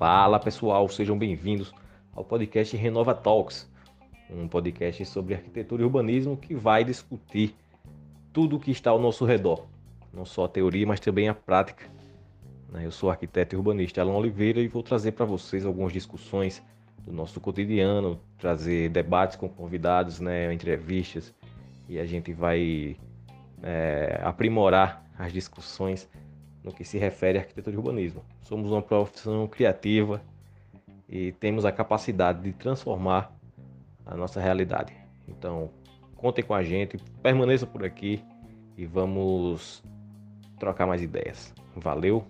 Fala pessoal, sejam bem-vindos ao podcast Renova Talks, um podcast sobre arquitetura e urbanismo que vai discutir tudo o que está ao nosso redor, não só a teoria, mas também a prática. Né? Eu sou arquiteto e urbanista Alan Oliveira e vou trazer para vocês algumas discussões do nosso cotidiano, trazer debates com convidados, né, entrevistas, e a gente vai é, aprimorar as discussões no que se refere à arquitetura e urbanismo. Somos uma profissão criativa e temos a capacidade de transformar a nossa realidade. Então, contem com a gente, permaneçam por aqui e vamos trocar mais ideias. Valeu!